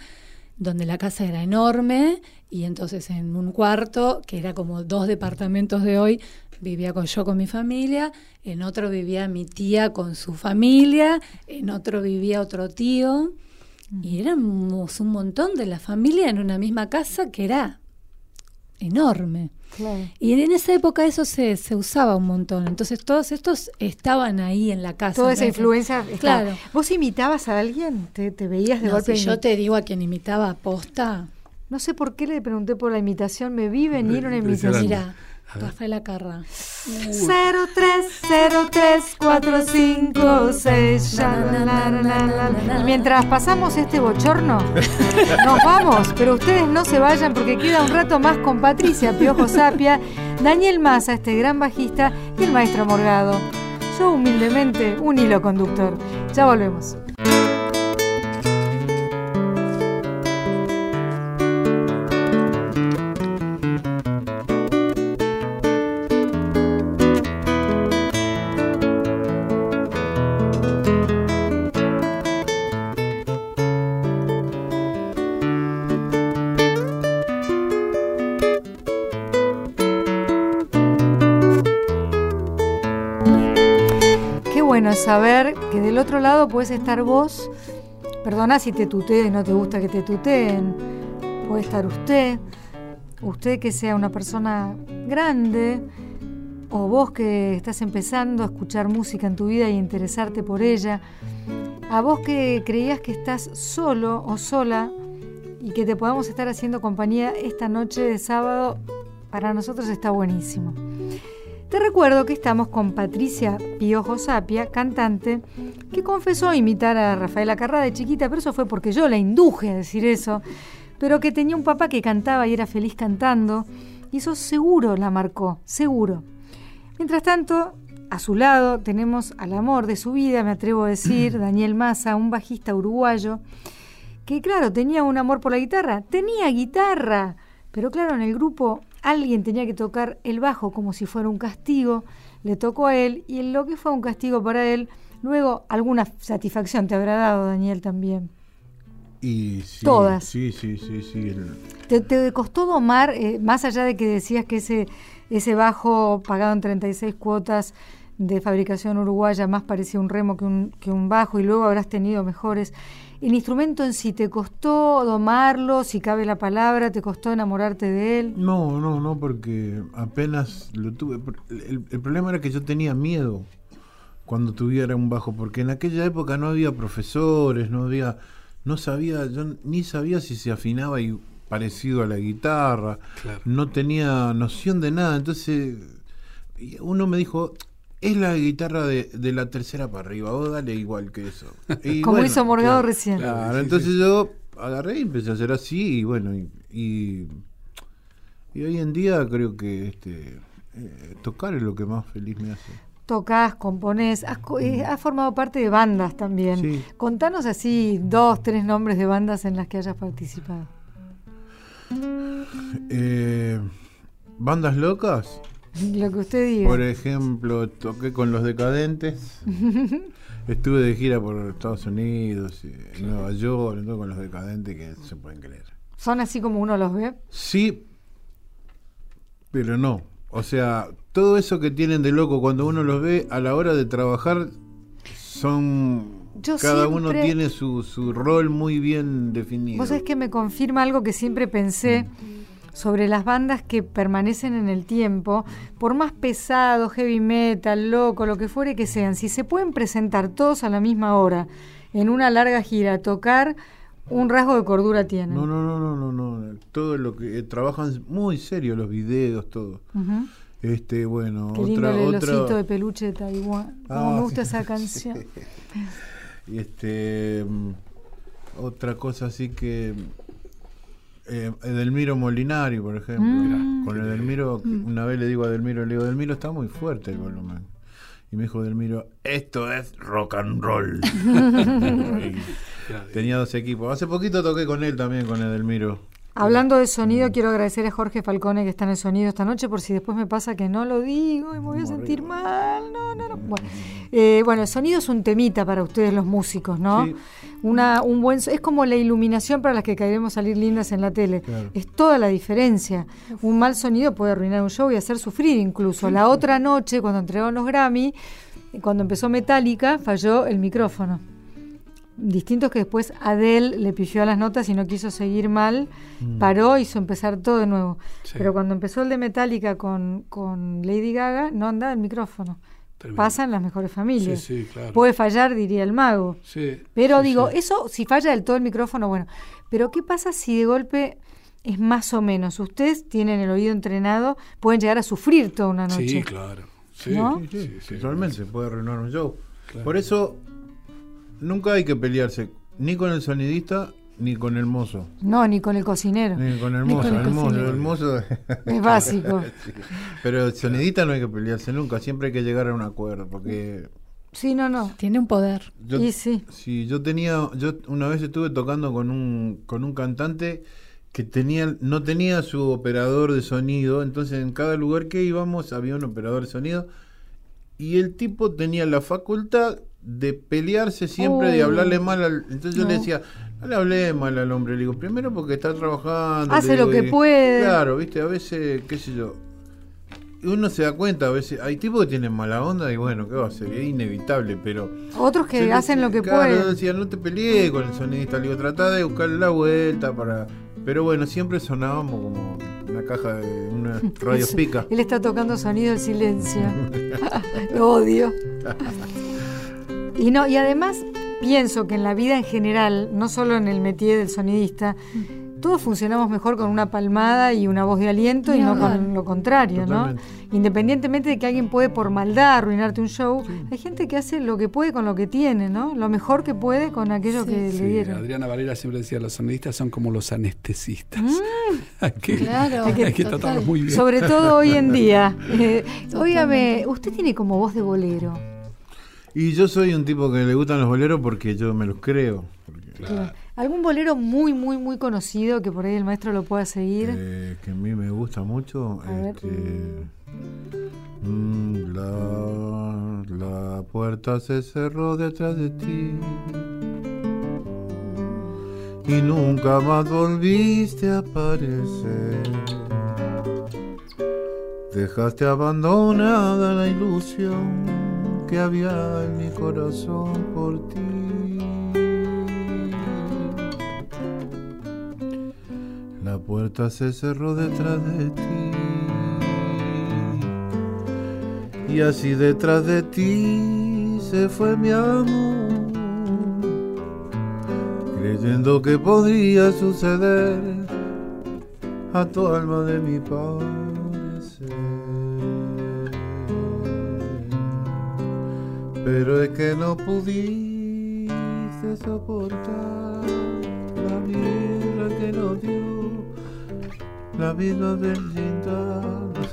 donde la casa era enorme y entonces en un cuarto, que era como dos departamentos de hoy, vivía con, yo con mi familia, en otro vivía mi tía con su familia, en otro vivía otro tío, y éramos un montón de la familia en una misma casa que era enorme. Claro. Y en esa época eso se, se usaba un montón. Entonces todos estos estaban ahí en la casa. Toda esa influencia. estaba. Claro. ¿Vos imitabas a alguien? ¿Te, te veías de No, golpe? si yo te digo a quien imitaba a posta, No sé por qué le pregunté por la imitación. Me vi venir una imitación. mira, Rafael Acarra. 03034566. Y mientras pasamos este bochorno, [LAUGHS] nos vamos, pero ustedes no se vayan porque queda un rato más con Patricia Piojo Sapia, Daniel Massa, este gran bajista, y el maestro Morgado. Yo humildemente un hilo conductor. Ya volvemos. Saber que del otro lado puedes estar vos. Perdona si te tuteen no te gusta que te tuteen. Puede estar usted. Usted que sea una persona grande, o vos que estás empezando a escuchar música en tu vida y interesarte por ella, a vos que creías que estás solo o sola y que te podamos estar haciendo compañía esta noche de sábado, para nosotros está buenísimo. Te recuerdo que estamos con Patricia Piojo Sapia, cantante, que confesó imitar a Rafaela Carrá de chiquita, pero eso fue porque yo la induje a decir eso, pero que tenía un papá que cantaba y era feliz cantando, y eso seguro la marcó, seguro. Mientras tanto, a su lado tenemos al amor de su vida, me atrevo a decir, [CLEARS THROAT] Daniel Massa, un bajista uruguayo, que claro, tenía un amor por la guitarra, tenía guitarra, pero claro, en el grupo alguien tenía que tocar el bajo como si fuera un castigo, le tocó a él y en lo que fue un castigo para él, luego alguna satisfacción te habrá dado, Daniel, también. Y sí, Todas. Sí, sí, sí, sí. el- ¿Te, te costó domar, eh, más allá de que decías que ese, ese bajo pagado en 36 cuotas de fabricación uruguaya más parecía un remo que un, que un bajo y luego habrás tenido mejores? ¿El instrumento en sí te costó domarlo, si cabe la palabra, te costó enamorarte de él? No, no, no, porque apenas lo tuve. El, el problema era que yo tenía miedo cuando tuviera un bajo, porque en aquella época no había profesores, no había, no sabía, yo ni sabía si se afinaba y parecido a la guitarra, Claro. no tenía noción de nada, entonces y uno me dijo, es la guitarra de, de la tercera para arriba, vos dale igual que eso. Y Como bueno, hizo Morgado claro. recién. Claro. Sí, entonces sí. yo agarré y empecé a hacer así y bueno, y, y, y hoy en día creo que este eh, tocar es lo que más feliz me hace. Tocas, componés, has, co- eh, has formado parte de bandas también. Sí. Contanos así dos, tres nombres de bandas en las que hayas participado. Eh, Bandas locas, Lo que usted diga. por ejemplo, toqué con Los Decadentes, [LAUGHS] estuve de gira por Estados Unidos, y Nueva York, todo con Los Decadentes que se pueden creer. ¿Son así como uno los ve? Sí, pero no. O sea, todo eso que tienen de loco cuando uno los ve a la hora de trabajar son... Yo cada uno tiene su, su rol muy bien definido. Vos sabés que me confirma algo que siempre pensé sobre las bandas que permanecen en el tiempo, por más pesado, heavy metal, loco, lo que fuere que sean, si se pueden presentar todos a la misma hora en una larga gira tocar, un rasgo de cordura tienen. No, no, no, no, no, no. Todo lo que eh, trabajan muy serio los videos, todo. Este, bueno, Qué lindo otra, el otra. osito de peluche de Taiwán. Cómo Ah, me gusta esa [LAUGHS] canción. Y este mm, otra cosa así que eh, Edelmiro Molinari, por ejemplo. Mm. Con Edelmiro, una vez le digo a Edelmiro, le digo, Edelmiro está muy fuerte el volumen. Y me dijo Edelmiro, esto es rock and roll. [LAUGHS] [LAUGHS] Tenía dos equipos. Hace poquito toqué con él también, con Edelmiro. Hablando de sonido, quiero agradecer a Jorge Falcone que está en el sonido esta noche, por si después me pasa que no lo digo y me voy a sentir mal. No, no, no. Bueno, eh, bueno, el sonido es un temita para ustedes los músicos, ¿no? Sí. Una, un buen, es como la iluminación para las que queremos salir lindas en la tele. Claro. Es toda la diferencia. Un mal sonido puede arruinar un show y hacer sufrir incluso. La otra noche, cuando entregaron los Grammy, cuando empezó Metallica, falló el micrófono. Distintos que después Adele le pifió a las notas y no quiso seguir mal, paró, hizo empezar todo de nuevo. Sí. Pero cuando empezó el de Metallica con, con Lady Gaga, no andaba el micrófono. Tremendo. Pasa en las mejores familias. Sí, sí, claro. Puede fallar, diría el mago. Sí, Pero sí, digo, sí. eso si falla del todo el micrófono, bueno. Pero ¿qué pasa si de golpe es más o menos? Ustedes tienen el oído entrenado, pueden llegar a sufrir toda una noche. Sí, claro. Sí, ¿No? Sí, sí, sí, sí. Totalmente, se puede arruinar un show. Claro. Por eso, nunca hay que pelearse ni con el sonidista ni con el mozo. No, ni con el cocinero. Ni con el Ni mozo. con el el, mozo cocinero. el mozo. Es básico. [LAUGHS] Sí. Pero el sonidista no hay que pelearse nunca, siempre hay que llegar a un acuerdo. Porque Sí, no, no. Tiene un poder. yo, Y sí. si yo tenía, yo una vez estuve tocando con un, con un cantante que tenía, no tenía su operador de sonido, entonces en cada lugar que íbamos había un operador de sonido y el tipo tenía la facultad de pelearse siempre, de Oh. hablarle mal al... Entonces yo le decía, no le hablé mal al hombre, le digo, primero porque está trabajando. Hace lo que y- puede. Claro, viste, a veces, qué sé yo, uno se da cuenta, a veces, hay tipos que tienen mala onda y bueno, ¿qué va a ser? Es inevitable, pero... Otros que le hacen lo que claro, yo pueden. decía, no te pelees con el sonidista, le digo, tratá de buscarle la vuelta para... Pero bueno, siempre sonábamos como una caja de una [LAUGHS] radio pica. Él está tocando sonido del silencio. [LAUGHS] Lo odio. [LAUGHS] Y no, y además pienso que en la vida en general, no solo en el métier del sonidista, todos funcionamos mejor con una palmada y una voz de aliento y no hablar. con lo contrario, Totalmente. ¿no? Independientemente de que alguien puede por maldad arruinarte un show, hay gente que hace lo que puede con lo que tiene, ¿no? Lo mejor que puede con aquello Sí. que Sí, le dieron. Adriana Valera siempre decía, los sonidistas son como los anestesistas. [LAUGHS] hay que, Claro, hay que tratarlos muy bien. Sobre todo hoy en día. [LAUGHS] Eh, óigame, usted tiene como voz de bolero. Y yo soy un tipo que le gustan los boleros porque yo me los creo. porque, Claro. ¿Algún bolero muy, muy, muy conocido que por ahí el maestro lo pueda seguir? eh, que a mí me gusta mucho. A ver. este, mm, la, la puerta se cerró detrás de ti. Y nunca más volviste a aparecer. Dejaste abandonada la ilusión que había en mi corazón por ti. La puerta se cerró detrás de ti. Y así detrás de ti se fue mi amor. Creyendo que podría suceder a tu alma de mi parecer. Pero es que no pudiste soportar la mierda que nos dio la [LAUGHS] misma vecindad.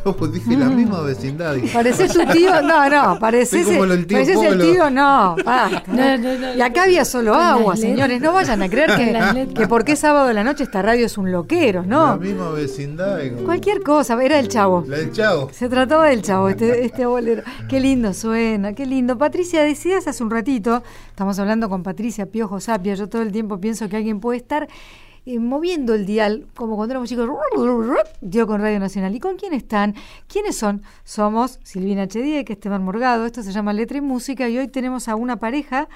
No, dije la misma vecindad. ¿Pareces tu tío? No, no, pareces, el tío pareces el tío, no. basta. No, no, no. Y acá había solo agua, señores. No vayan a creer que, que porque es sábado de la noche esta radio es un loquero, La ¿no? misma vecindad. como- Cualquier cosa, era el chavo. La del chavo. Se trataba del chavo, este, este bolero. Qué lindo suena, qué lindo. Patricia, decías hace un ratito, estamos hablando con Patricia Piojo Sapia, yo todo el tiempo pienso que alguien puede estar moviendo el dial, como cuando éramos chicos, dio con Radio Nacional. ¿Y con quién están? ¿Quiénes son? Somos Silvina Chedie, que Esteban Morgado, esto se llama Letra y Música, y hoy tenemos a una pareja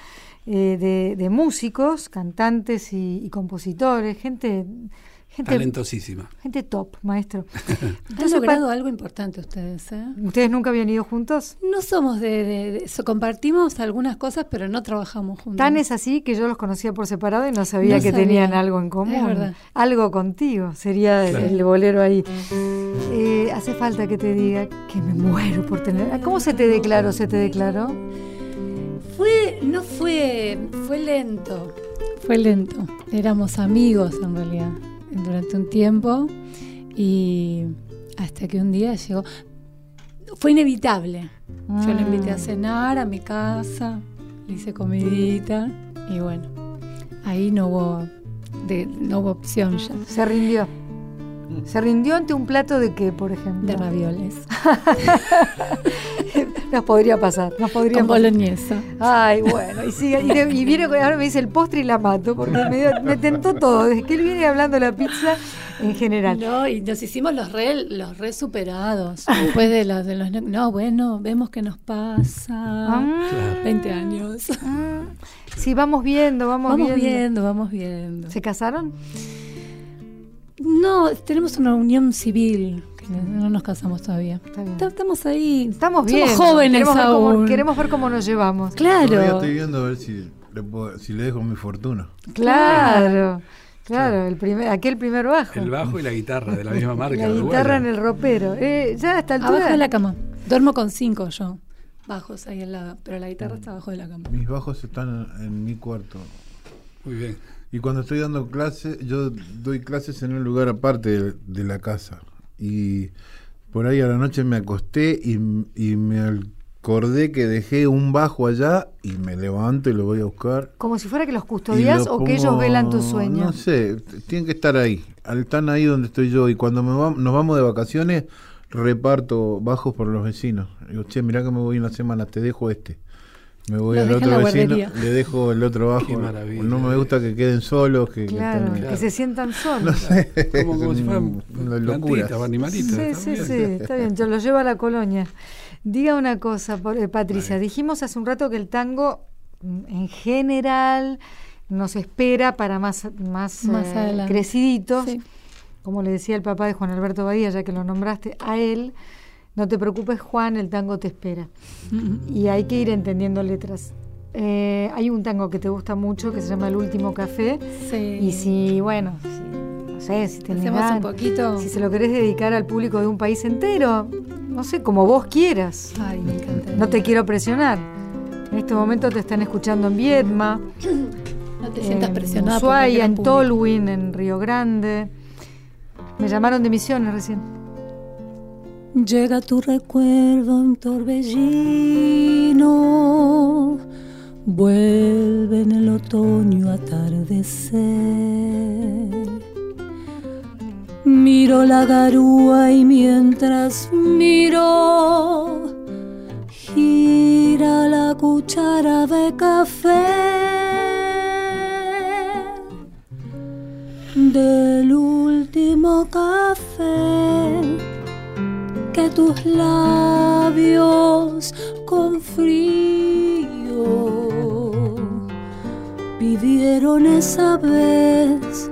eh, de, de músicos, cantantes y compositores, gente... Gente, Talentosísima. gente top, maestro. [LAUGHS] Han Entonces, logrado algo importante ustedes, ¿eh? ¿Ustedes nunca habían ido juntos? No somos de, de- de- so- compartimos algunas cosas, pero no trabajamos juntos. Tan es así que yo los conocía por separado y no sabía No que sabía. tenían algo en común. Es verdad. Algo contigo, sería el, Claro. el bolero ahí. Eh, hace falta que te diga que me muero por tener. ¿Cómo se te declaró? ¿Se te declaró? Fue, no fue, fue lento, fue lento. Éramos amigos en realidad durante un tiempo y hasta que un día llegó. Fue inevitable. Yo lo invité a Mm. cenar a mi casa, le hice comidita y bueno, ahí no hubo, de, no hubo opción ya. Se rindió. Se rindió ante un plato de qué, por ejemplo. De ravioles. [LAUGHS] Nos podría pasar, nos podría Con pasar. boloñesa. Ay, bueno, y, sigue, y, de- y viene, ahora me dice el postre y la mato, porque me, tentó todo, desde que él viene hablando de la pizza en general. No, y nos hicimos los re, los re superados. Después de los, de los. No, bueno, vemos qué nos pasa. Ah, 20 años. ah. Sí, vamos viendo, vamos, Vamos viendo. viendo, vamos viendo. ¿Se casaron? No, tenemos una unión civil. No no nos casamos todavía. Está bien. Ta- Estamos ahí. Estamos Somos bien. jóvenes queremos ver, cómo, queremos ver cómo nos llevamos. Todavía Claro. estoy viendo a ver si le, puedo- si le dejo mi fortuna. Claro, claro, el primer, aquel primer bajo. El bajo y la guitarra de la misma marca. la guitarra en el ropero. Eh, ya a esta altura. Abajo de la cama. Duermo con cinco yo. Bajos ahí al lado. Pero la guitarra está abajo de la cama. Mis bajos están en mi cuarto. Muy bien. Y cuando estoy dando clases, yo doy clases en un lugar aparte de, de la casa. Y por ahí a la noche me acosté y, y me acordé que dejé un bajo allá y me levanto y lo voy a buscar. Como si fuera que los custodias o que ellos velan tus sueños. No sé, tienen que estar ahí. Están ahí donde estoy yo. Y cuando me va- nos vamos de vacaciones, reparto bajos por los vecinos. Digo, che, mirá que me voy una semana, te dejo este. Me voy Los al otro vecino, le dejo el otro bajo. Qué maravilla. No me gusta que queden solos, que, que Claro, que se sientan solos. No sé, Como, si fueran [LAUGHS] plantitas animalitos. Sí, está sí, bien. sí, está bien, yo lo llevo a la colonia. Diga una cosa, por- eh, Patricia, dijimos hace un rato que el tango mm, en general nos espera para más, más, Más eh, creciditos. Sí. como le decía el papá de Juan Alberto Badía, ya que lo nombraste, a él, no te preocupes Juan, el tango te espera. y hay que ir entendiendo letras. Eh, hay un tango que te gusta mucho que se llama El último café. Sí. Y si, bueno, si, no sé, si tenés Hacemos un poquito. si se lo querés dedicar al público de un país entero, no sé, como vos quieras. Ay, me encanta. No te quiero presionar. En este momento te están escuchando en Viedma, No te sientas en presionada. Ushuaia, en. Tolwyn, en Río Grande. Me llamaron de Misiones recién. Llega tu recuerdo un torbellino, vuelve en el otoño atardecer. Miro la garúa y mientras miro, gira la cuchara de café del último café que tus labios con frío pidieron esa vez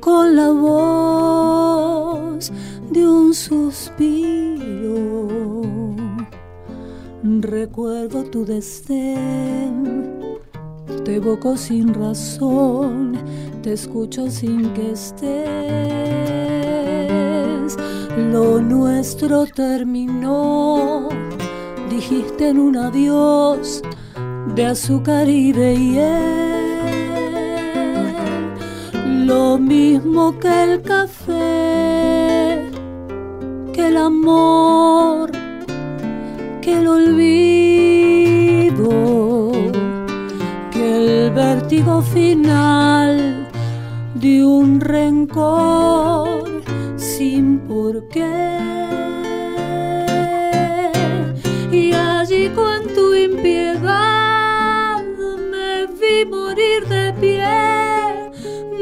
con la voz de un suspiro. Recuerdo tu desdén, te evoco sin razón, te escucho sin que estés. Lo nuestro terminó, dijiste en un adiós de azúcar y de hiel. Lo mismo que el café, que el amor, que el olvido, que el vértigo final de un rencor por qué. Y allí con tu impiedad me vi morir de pie,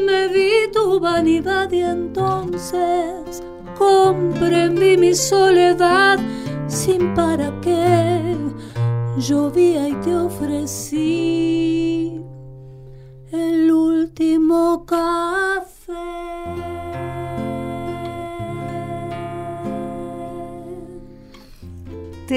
me vi tu vanidad y entonces comprendí mi soledad sin para qué. Llovía y te ofrecí el último café.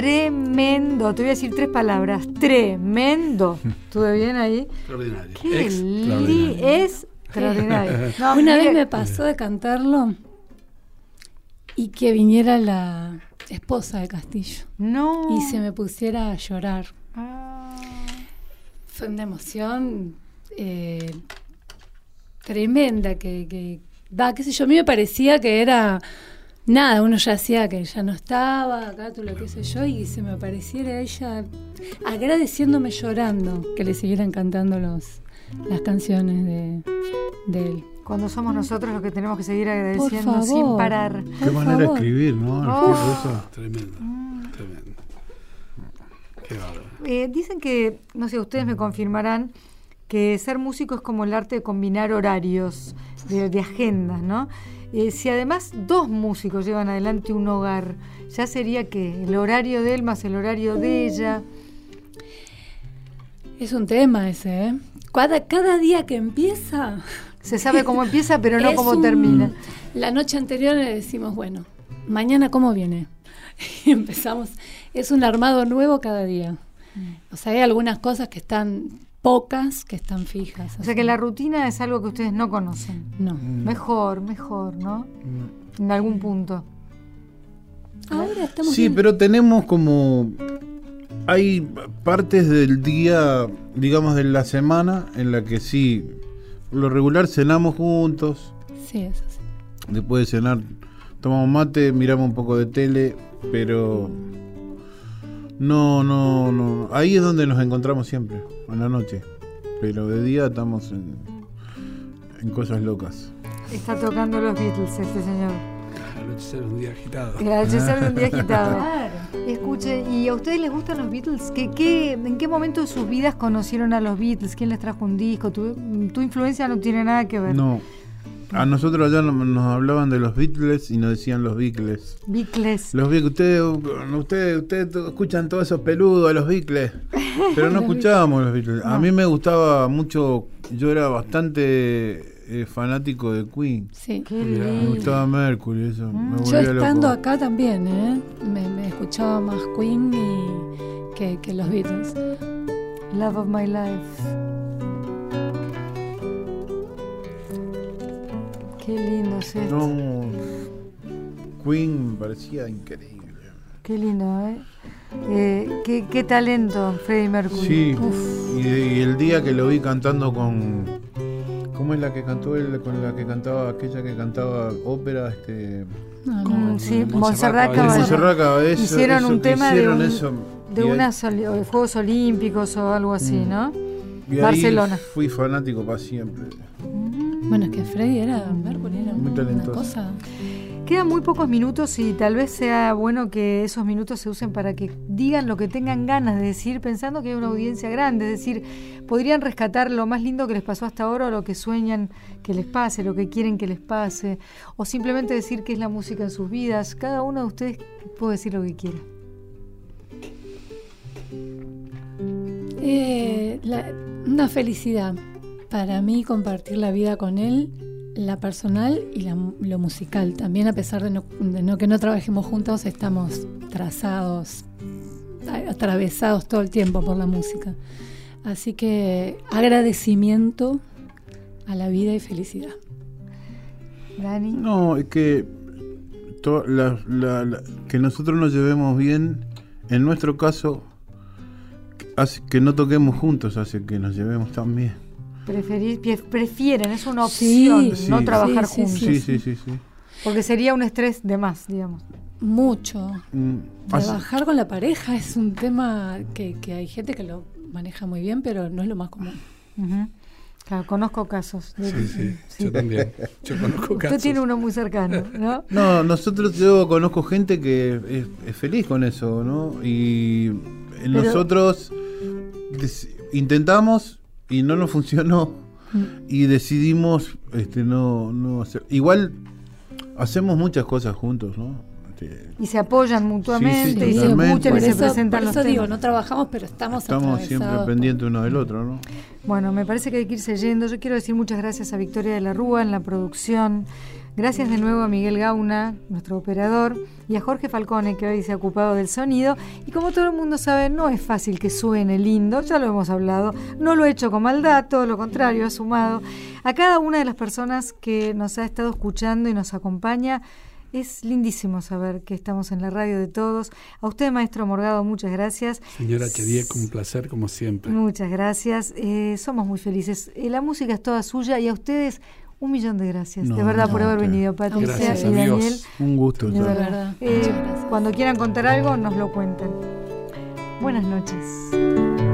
Tremendo. Te voy a decir tres palabras. Tremendo. [LAUGHS] ¿Estuve bien ahí? Extraordinario. Qué Extraordinario. es extraordinario. [LAUGHS] No, Una mire, vez me pasó de cantarlo y que viniera la esposa de Castillo No. y se me pusiera a llorar. Ah. Fue una emoción eh, tremenda que, que va, qué sé yo, a mí me parecía que era nada, uno ya hacía que ya no estaba, acá tú lo qué sé yo, y se me apareciera ella agradeciéndome llorando que le siguieran cantando los, las canciones de, de él. Cuando somos nosotros los que tenemos que seguir agradeciendo favor. sin parar. Qué Por manera de escribir, ¿no? Oh. Cosa. Tremendo. Tremendo. Qué bárbaro. Eh, dicen que, no sé, ustedes me confirmarán que ser músico es como el arte de combinar horarios, de, de agendas, ¿no? Eh, si además dos músicos llevan adelante un hogar, ya sería que el horario de él más el horario de ella. Es un tema ese, ¿eh? Cada, cada día que empieza... Se sabe cómo empieza, [LAUGHS] pero no cómo un- termina. La noche anterior le decimos, bueno, mañana cómo viene. [LAUGHS] Y empezamos. Es un armado nuevo cada día. O sea, hay algunas cosas que están pocas, que están fijas. O sea que la rutina es algo que ustedes no conocen. No. Mejor, mejor, ¿no? En algún punto. Ahora estamos Sí, bien. pero tenemos como. Hay partes del día, digamos, de la semana en la que sí, por lo regular cenamos juntos. Sí, eso sí. Después de cenar, tomamos mate, miramos un poco de tele, pero. No, no, no. Ahí es donde nos encontramos siempre, en la noche. Pero de día estamos en, en cosas locas. Está tocando los Beatles este señor. Anochecer un día agitado. El anochecer de un día agitado. [LAUGHS] Claro. Escuche, ¿y a ustedes les gustan los Beatles? ¿Qué, qué, ¿En qué momento de sus vidas conocieron a los Beatles? ¿Quién les trajo un disco? Tu, tu influencia no tiene nada que ver. No. A nosotros allá no- nos hablaban de los Beatles y nos decían los Beatles. Beatles. Los Beatles, ustedes, ustedes, ustedes escuchan todos esos peludos a los Beatles, [LAUGHS] pero no escuchábamos los Beatles. A mí me gustaba mucho, yo era bastante eh, fanático de Queen. Sí. Qué. Me gustaba Mercury, eso. me Yo estando loco. acá también, ¿eh? me, me escuchaba más Queen y que, que los Beatles. Love of my life. Qué lindo es esto. No. Queen me parecía increíble. Qué lindo, ¿eh? Eh, qué, qué talento, Freddie Mercury. Sí, Uf. y, y el día que lo vi cantando con. ¿Cómo es la que cantó él? Con la que cantaba, aquella que cantaba ópera, este. No, Mm, sí, Montserrat Hicieron eso un tema de un- eso, De unos Juegos Olímpicos o algo así, Mm. ¿no? y ahí Barcelona. Fui fanático para siempre. Bueno, es que Freddy era Mercury, era Muy una cosa. Quedan muy pocos minutos y tal vez sea bueno que esos minutos se usen para que digan lo que tengan ganas de decir, pensando que hay una audiencia grande. Es decir, podrían rescatar lo más lindo que les pasó hasta ahora o lo que sueñan que les pase, lo que quieren que les pase, o simplemente decir qué es la música en sus vidas. Cada uno de ustedes puede decir lo que quiera. Eh, la- una felicidad para mí compartir la vida con él, la personal y la lo musical. También a pesar de, no, que no trabajemos juntos, estamos trazados, atravesados todo el tiempo por la música. Así que agradecimiento a la vida y felicidad. Dani. No, es que. que nosotros nos llevemos bien, en nuestro caso, hace que no toquemos juntos, hace que nos llevemos tan bien. Preferir- prefieren, es una Sí, opción no sí, trabajar sí, juntos. Sí, sí, sí, sí. Porque sería un estrés de más, digamos. Mucho. Mm, Trabajar con la pareja es un tema que, que hay gente que lo maneja muy bien, pero no es lo más común. Claro, conozco casos. de- Sí, sí, sí. yo también. Yo conozco Usted casos. tiene uno muy cercano, ¿no? No, nosotros, yo conozco gente que es, es feliz con eso, ¿no? Y nosotros des- intentamos y no nos funcionó y decidimos este, no, no hacer. Igual hacemos muchas cosas juntos, ¿no? Este, Y se apoyan mutuamente Sí, y se escuchan y se presentan por los eso digo, temas. no trabajamos, pero estamos estamos siempre por- pendientes uno del otro, ¿no? Bueno, me parece que hay que irse yendo. Yo quiero decir muchas gracias a Victoria de la Rúa en la producción. Gracias de nuevo a Miguel Gauna, nuestro operador, y a Jorge Falcone, que hoy se ha ocupado del sonido. Y como todo el mundo sabe, no es fácil que suene lindo, ya lo hemos hablado. No lo he hecho con maldad, todo lo contrario, ha sumado. A cada una de las personas que nos ha estado escuchando y nos acompaña, es lindísimo saber que estamos en la radio de todos. A usted, maestro Morgado, muchas gracias. Señora Chediek, un placer como siempre. Muchas gracias. Eh, somos muy felices. Eh, la música es toda suya y a ustedes un millón de gracias. de verdad no, por haber venido, Patricia Gracias, y amigos. Daniel. Un gusto. De verdad. verdad. Eh, cuando quieran contar algo, nos lo cuentan. Buenas noches.